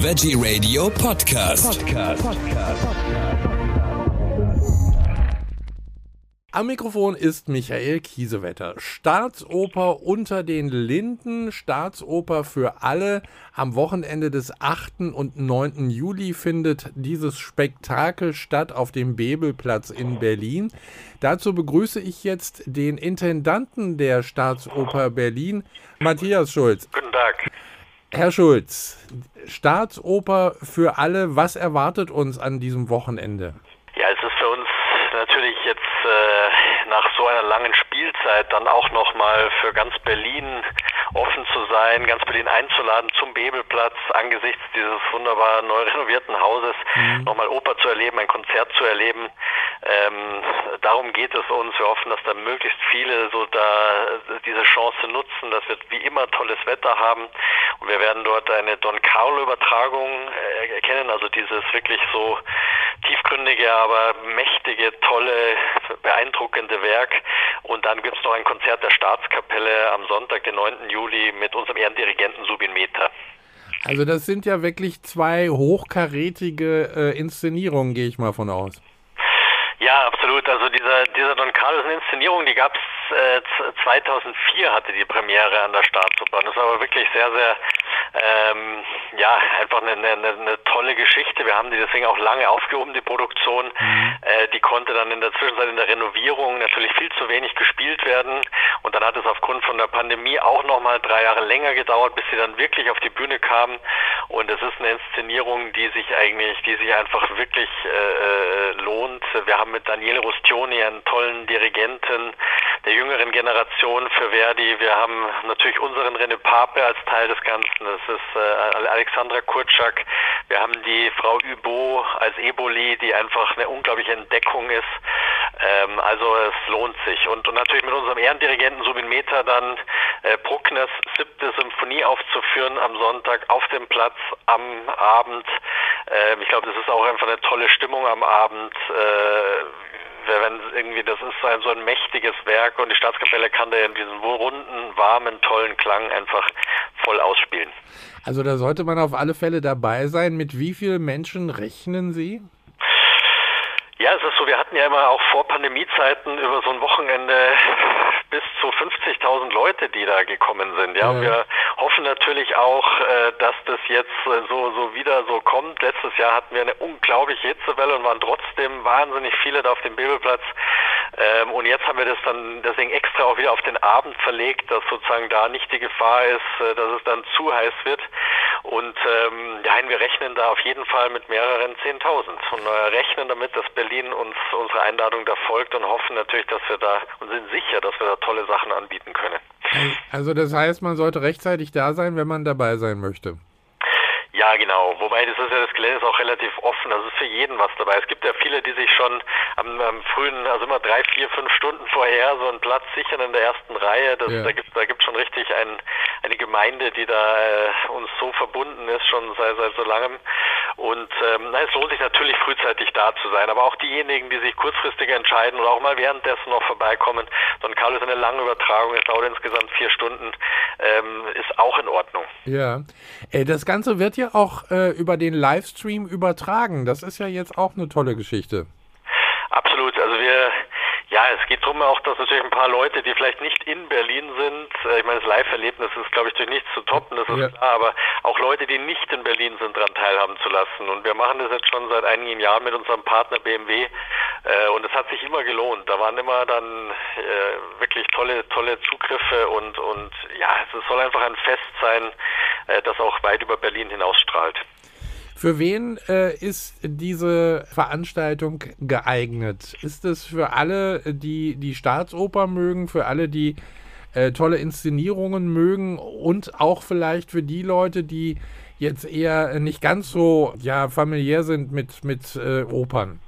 Veggie Radio Podcast. Podcast. Am Mikrofon ist Michael Kiesewetter. Staatsoper unter den Linden, Staatsoper für alle. Am Wochenende des 8. und 9. Juli findet dieses Spektakel statt auf dem Bebelplatz in Berlin. Dazu begrüße ich jetzt den Intendanten der Staatsoper Berlin, Matthias Schulz. Guten Tag. Herr Schulz, Staatsoper für alle, was erwartet uns an diesem Wochenende? Ja, es ist für uns natürlich jetzt äh, nach so einer langen Spielzeit dann auch nochmal für ganz Berlin offen zu sein, ganz Berlin einzuladen zum Bebelplatz angesichts dieses wunderbar neu renovierten Hauses, mhm. nochmal Oper zu erleben, ein Konzert zu erleben. Ähm, darum geht es uns. Wir hoffen, dass da möglichst viele so da diese Chance nutzen, dass wir wie immer tolles Wetter haben. Und wir werden dort eine Don Carlo Übertragung äh, erkennen, also dieses wirklich so tiefgründige, aber mächtige, tolle, beeindruckende Werk. Und dann gibt es noch ein Konzert der Staatskapelle am Sonntag, den 9. Juli, mit unserem Ehrendirigenten Subin Mehta. Also das sind ja wirklich zwei hochkarätige äh, Inszenierungen, gehe ich mal von aus. Ja, absolut. Also dieser, dieser Don Carlos Inszenierung, die gab es äh, 2004, hatte die Premiere an der Staatsoper. Das war aber wirklich sehr, sehr ähm, ja, einfach eine, eine, eine tolle Geschichte. Wir haben die deswegen auch lange aufgehoben, die Produktion. Mhm. Äh, die konnte dann in der Zwischenzeit in der Renovierung natürlich viel zu wenig gespielt werden. Und dann hat es aufgrund von der Pandemie auch nochmal drei Jahre länger gedauert, bis sie dann wirklich auf die Bühne kam. Und es ist eine Inszenierung, die sich eigentlich, die sich einfach wirklich äh, äh lohnt. Wir haben mit Daniele Rustioni einen tollen Dirigenten der jüngeren Generation für Verdi. Wir haben natürlich unseren René Pape als Teil des Ganzen. Das ist äh, Alexandra Kurczak. Wir haben die Frau Übo als Eboli, die einfach eine unglaubliche Entdeckung ist. Ähm, also es lohnt sich. Und, und natürlich mit unserem Ehrendirigenten Subin Meta dann äh, Bruckners siebte Symphonie aufzuführen am Sonntag auf dem Platz am Abend. Ähm, ich glaube, das ist auch einfach eine tolle Stimmung am Abend. Äh, wenn irgendwie, das ist ein, so ein mächtiges Werk und die Staatskapelle kann da in diesem runden, warmen, tollen Klang einfach voll ausspielen. Also da sollte man auf alle Fälle dabei sein. Mit wie vielen Menschen rechnen Sie? Ja, es ist so, wir hatten ja immer auch vor Pandemiezeiten über so ein Wochenende bis zu 50.000 Leute, die da gekommen sind. Ja, ja. Und wir hoffen natürlich auch, äh, dass das jetzt äh, so, so wieder so kommt. Letztes Jahr hatten wir eine unglaubliche Hitzewelle und waren trotzdem wahnsinnig viele da auf dem Bebelplatz. Ähm, und jetzt haben wir das dann deswegen extra auch wieder auf den Abend verlegt, dass sozusagen da nicht die Gefahr ist, äh, dass es dann zu heiß wird. Und ähm, ja, wir rechnen da auf jeden Fall mit mehreren Zehntausend und äh, rechnen damit, dass Berlin uns unsere Einladung da folgt und hoffen natürlich, dass wir da und sind sicher, dass wir da tolle Sachen anbieten können. Also das heißt, man sollte rechtzeitig da sein, wenn man dabei sein möchte. Ja, genau. Wobei das ist ja das Gelände ist auch relativ offen. Also ist für jeden was dabei. Es gibt ja viele, die sich schon am, am frühen, also immer drei, vier, fünf Stunden vorher so einen Platz sichern in der ersten Reihe. Das, ja. Da gibt da gibt schon richtig ein, eine Gemeinde, die da äh, uns so verbunden ist schon seit, seit so langem. Und ähm, es lohnt sich natürlich frühzeitig da zu sein. Aber auch diejenigen, die sich kurzfristig entscheiden oder auch mal währenddessen noch vorbeikommen. Don Carlo ist eine lange Übertragung. Es dauert insgesamt vier Stunden. Ähm, ist auch in Ordnung. Ja. Äh, das Ganze wird ja auch äh, über den Livestream übertragen. Das ist ja jetzt auch eine tolle Geschichte. Absolut. Also wir ja, es geht darum auch, dass natürlich ein paar Leute, die vielleicht nicht in Berlin sind, äh, ich meine, das Live-Erlebnis ist, glaube ich, durch nichts zu toppen, das ist ja. klar, aber auch Leute, die nicht in Berlin sind, daran teilhaben zu lassen. Und wir machen das jetzt schon seit einigen Jahren mit unserem Partner BMW äh, und es hat sich immer gelohnt. Da waren immer dann äh, wirklich tolle, tolle Zugriffe und, und ja, es soll einfach ein Fest sein, äh, das auch weit über Berlin hinausstrahlt. Für wen äh, ist diese Veranstaltung geeignet? Ist es für alle, die die Staatsoper mögen, für alle, die äh, tolle Inszenierungen mögen und auch vielleicht für die Leute, die jetzt eher nicht ganz so ja, familiär sind mit, mit äh, Opern?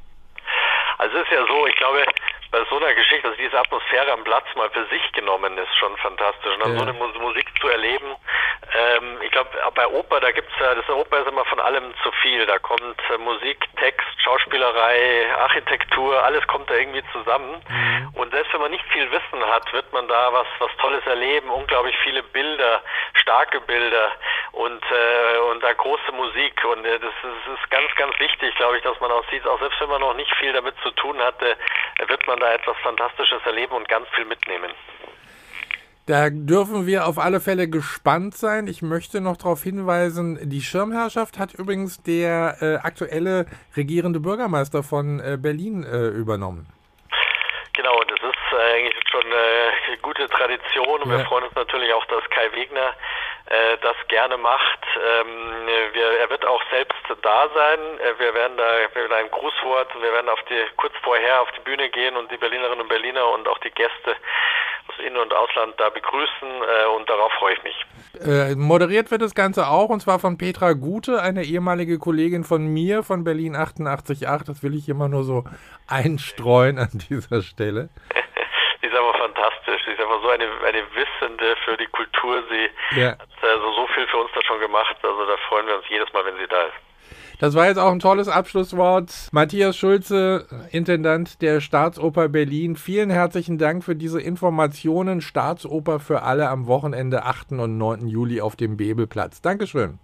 Also es ist ja so, ich glaube, bei so einer Geschichte, also diese Atmosphäre am Platz mal für sich genommen ist schon fantastisch. Und dann ja. so eine Musik zu erleben, ähm, ich glaube, bei Oper, da gibt's ja, das Oper ist immer von allem zu viel. Da kommt äh, Musik, Text, Schauspielerei, Architektur, alles kommt da irgendwie zusammen. Mhm. Und selbst wenn man nicht viel Wissen hat, wird man da was, was Tolles erleben, unglaublich viele Bilder, starke Bilder. und, äh, und da große Musik. Und äh, das, ist, das ist ganz, ganz wichtig, glaube ich, dass man auch sieht, auch selbst wenn man noch nicht viel damit zu tun hatte, wird man da etwas Fantastisches erleben und ganz viel mitnehmen. Da dürfen wir auf alle Fälle gespannt sein. Ich möchte noch darauf hinweisen, die Schirmherrschaft hat übrigens der äh, aktuelle regierende Bürgermeister von äh, Berlin äh, übernommen. Genau, das ist äh, eigentlich schon eine gute Tradition und ja. wir freuen uns natürlich auch, dass Kai Wegner äh, das gerne macht. Ähm, wir, er wird auch selbst da sein. Äh, wir werden da mit einem Grußwort, wir werden auf die kurz vorher auf die Bühne gehen und die Berlinerinnen und Berliner und auch die Gäste In- und Ausland da begrüßen äh, und darauf freue ich mich. Äh, moderiert wird das Ganze auch und zwar von Petra Gute, eine ehemalige Kollegin von mir von Berlin 88.8. Das will ich immer nur so einstreuen an dieser Stelle. Sie ist aber fantastisch. Sie ist einfach so eine, eine Wissende für die Kultur. Sie ja. hat also so viel für uns da schon gemacht. Also da freuen wir uns jedes Mal, wenn sie da ist. Das war jetzt auch ein tolles Abschlusswort. Matthias Schulze, Intendant der Staatsoper Berlin, vielen herzlichen Dank für diese Informationen. Staatsoper für alle am Wochenende 8. und 9. Juli auf dem Bebelplatz. Dankeschön.